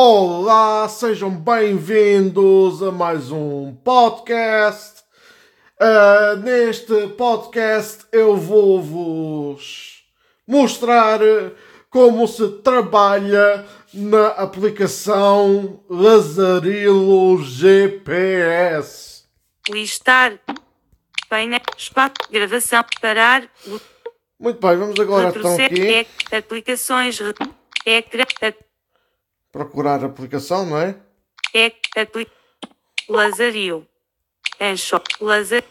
Olá, sejam bem-vindos a mais um podcast. Uh, neste podcast eu vou-vos mostrar como se trabalha na aplicação Lazarilo GPS. listar, painel, espaço, gravação, parar, Muito bem, vamos agora então aqui ec- aplicações, ec- procurar a aplicação, não é? ec- apli- Lazario, enxo, lazar,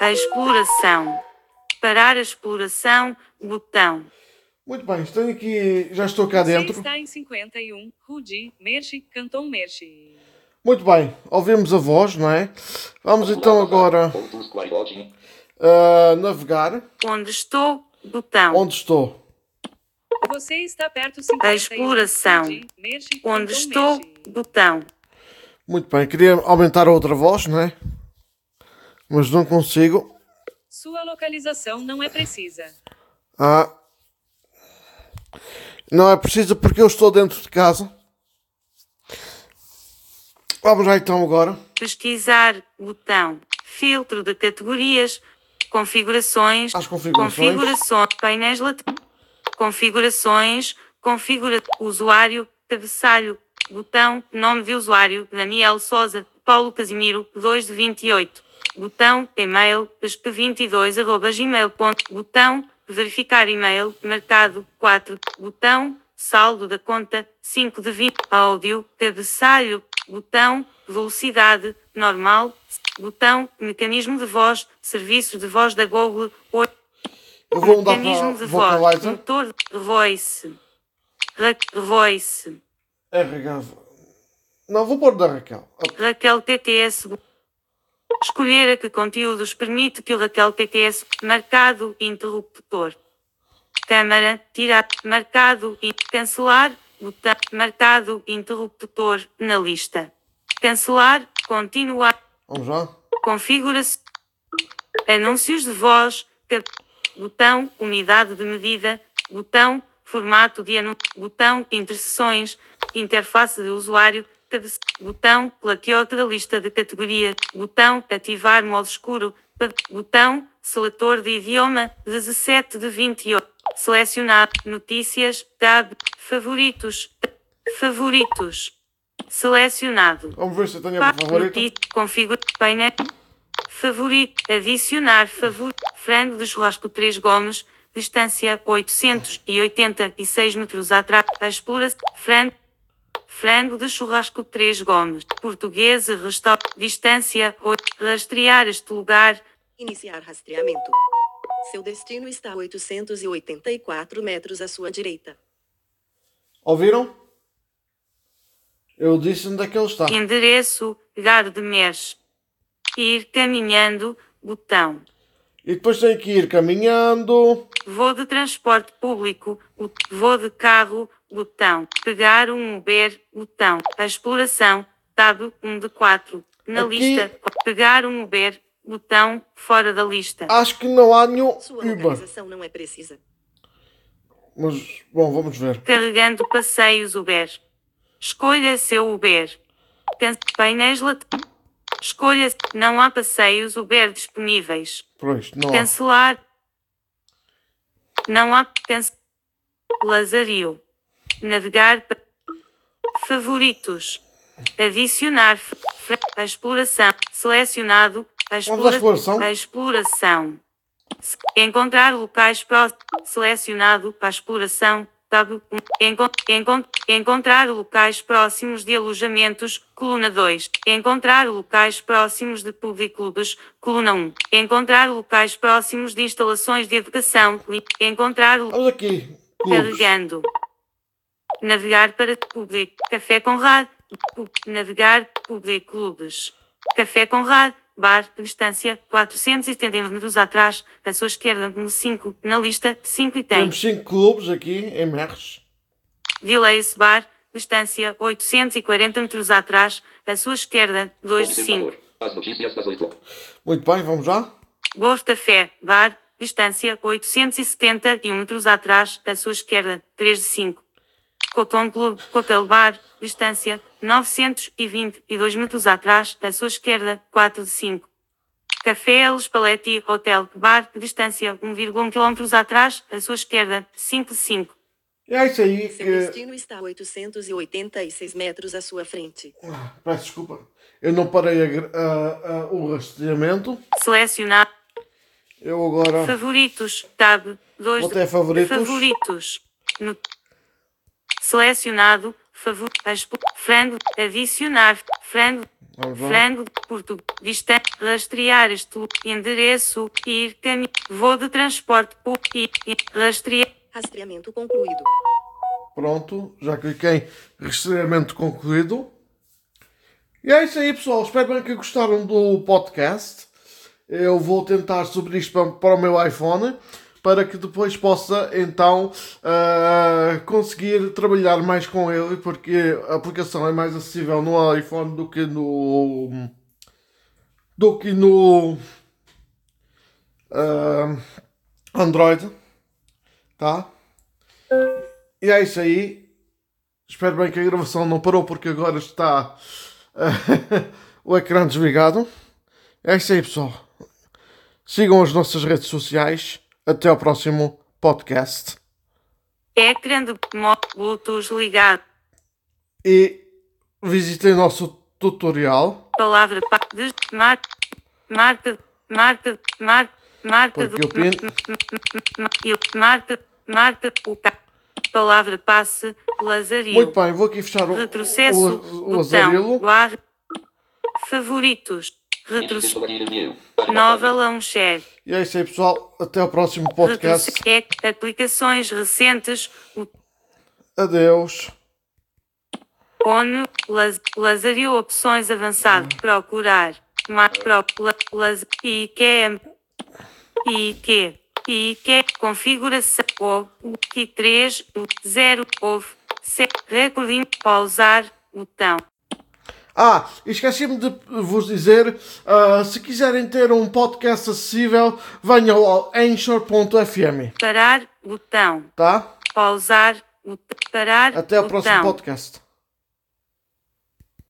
a exploração, parar a exploração, botão, Muito bem, estou aqui, já estou cá Você dentro. está em 51, Rudi, Merche, Canton Merche. Muito bem, ouvimos a voz, não é? Vamos então agora ah, navegar. onde estou, botão, Onde estou? Você está perto 51, A exploração. Onde estou, botão, Muito bem, queria aumentar a outra voz, não é? Mas não consigo. Sua localização não é precisa. Ah. Não é preciso porque eu estou dentro de casa. Vamos lá então agora. pesquisar, botão, filtro de categorias, configurações, Às configurações. configurações, painéis laterais, configurações, configura, usuário, cabeçalho, botão, nome de usuário, Daniel Souza, Paulo Casimiro, 2 de 28, botão, e-mail, pesp22, arroba gmail ponto, botão, verificar e-mail, mercado, 4, botão, saldo da conta, 5 de 20, áudio, cabeçalho, botão, velocidade, normal, botão, mecanismo de voz, serviços de voz da Google, 8, Eu vou mudar mecanismo para de voz, Vocalizer. motor, voice, Ra- voice, RH. Não, vou pôr da Raquel. Raquel TTS, escolher a que conteúdos permite que o Raquel TTS, marcado, interruptor, câmara, tirar, marcado e cancelar, botão, marcado, interruptor, na lista, cancelar, continuar, Vamos lá. Configura-se. Anúncios de voz. cap- Botão Unidade de medida. Botão Formato de anúncio. Botão Interseções. Interface de usuário. Botão Plaqueote da lista de categoria. Botão Ativar modo escuro. Botão Seletor de idioma. 17 de 28. Selecionar. Notícias. Tab. Favoritos. Favoritos. Selecionado. Vamos ver se eu tenho a favorita. Configura painel. Favorito. Adicionar favorito. Frango de churrasco 3 gomes. Distância 886 metros atrás. A exploração. Frango. Frango de churrasco 3 gomes. Português e restaurante. Distância 8. Rastrear este lugar. Iniciar rastreamento. Seu destino está a 884 metros à sua direita. Ouviram? Eu disse onde é que ele está. Endereço. Gar mês. Ir caminhando. Botão. E depois tenho que ir caminhando. Vou de transporte público, vou de carro, botão. Pegar um Uber, botão. A exploração, tab 1 de 4. Na Aqui- lista, pegar um Uber, botão, fora da lista. Acho que não há nenhum Sua Uber. localização não é precisa. Mas, bom, vamos ver. Carregando passeios Uber. Escolha seu Uber. Painéis laterais. Escolha. Não há passeios Uber disponíveis. Pois, não há. Cancelar. Não há. Cance... Lazario. Navegar. Favoritos. Adicionar. A exploração. Selecionado. A, explora- exploração. a exploração. Encontrar locais próximos. Selecionado para a exploração. Tab 1. Encon- encon- encontrar locais próximos de alojamentos. Coluna 2. Encontrar locais próximos de clubes. Coluna 1. Encontrar locais próximos de instalações de educação. Encontrar Vamos aqui. Carregando. Navegar para público. Café Conrad. Navegar público clubes. Café Conrad. Bar. Distância 470 metros atrás. À sua esquerda, no 5. Na lista 5 e tem. Temos 5 clubes aqui em Merres. Vilace Bar. Distância 840 metros atrás. À sua esquerda, 2 de 5. Observador. As notícias das oito. Muito bem, vamos lá. Gosto Café, Bar, distância 871 metros atrás, à sua esquerda, 3 de 5. Cotton Club, Cotel Bar, distância 922 metros atrás, à sua esquerda, 4 de 5. Café El Spalletti Hotel Bar, distância 1,1 km atrás, à sua esquerda, 5 de 5. E é isso aí. Seu que- destino está a 886 metros à sua frente. Ah, Peço desculpa. Eu não parei a a- a- o rastreamento. Selecionar Eu agora. favoritos, tab 2 Botei favoritos. favoritos. No... Selecionado, favor, frango, adicionar, frango, frango, português, distante, rastrear este endereço, ir, caminho, voo de transporte, ir, rastrear, Rastreamento concluído. Pronto, já cliquei em rastreamento concluído. E é isso aí, pessoal. Espero bem que gostaram do podcast. Eu vou tentar subir isto para, para o meu iPhone para que depois possa então ah, conseguir trabalhar mais com ele porque a aplicação é mais acessível no iPhone do que no do que no ah, Android tá? E é isso aí. Espero bem que a gravação não parou porque agora está o ecrã desligado. É isso aí pessoal. Sigam as nossas redes sociais até ao próximo podcast. Ecrã de modo Bluetooth ligado, e visitem o nosso tutorial. Palavra pa, de, mar, marca, marca, marca, marca do, marca, marca, o ca- palavra passe, lazario. muito bem vou aqui fechar o, Retrocesso, o, o botão, Azarilo guarda, favoritos, retrocesso, nova launcher, e é isso aí pessoal. Até ao próximo podcast. Retrocesso, é, aplicações recentes, o adeus. ONU, Laz, Lazario opções avançado, procurar, ma, pro, la, laz, IQM, IQ, IQ, configuração, o, o, I3, o, 0, OV, C, recording, pausar, botão. Ah, esqueci-me de vos dizer, ah, se quiserem ter um podcast acessível, venham ao Anchor.fm, Parar, botão. tá? Pausar, botão. Parar, Até ao próximo podcast.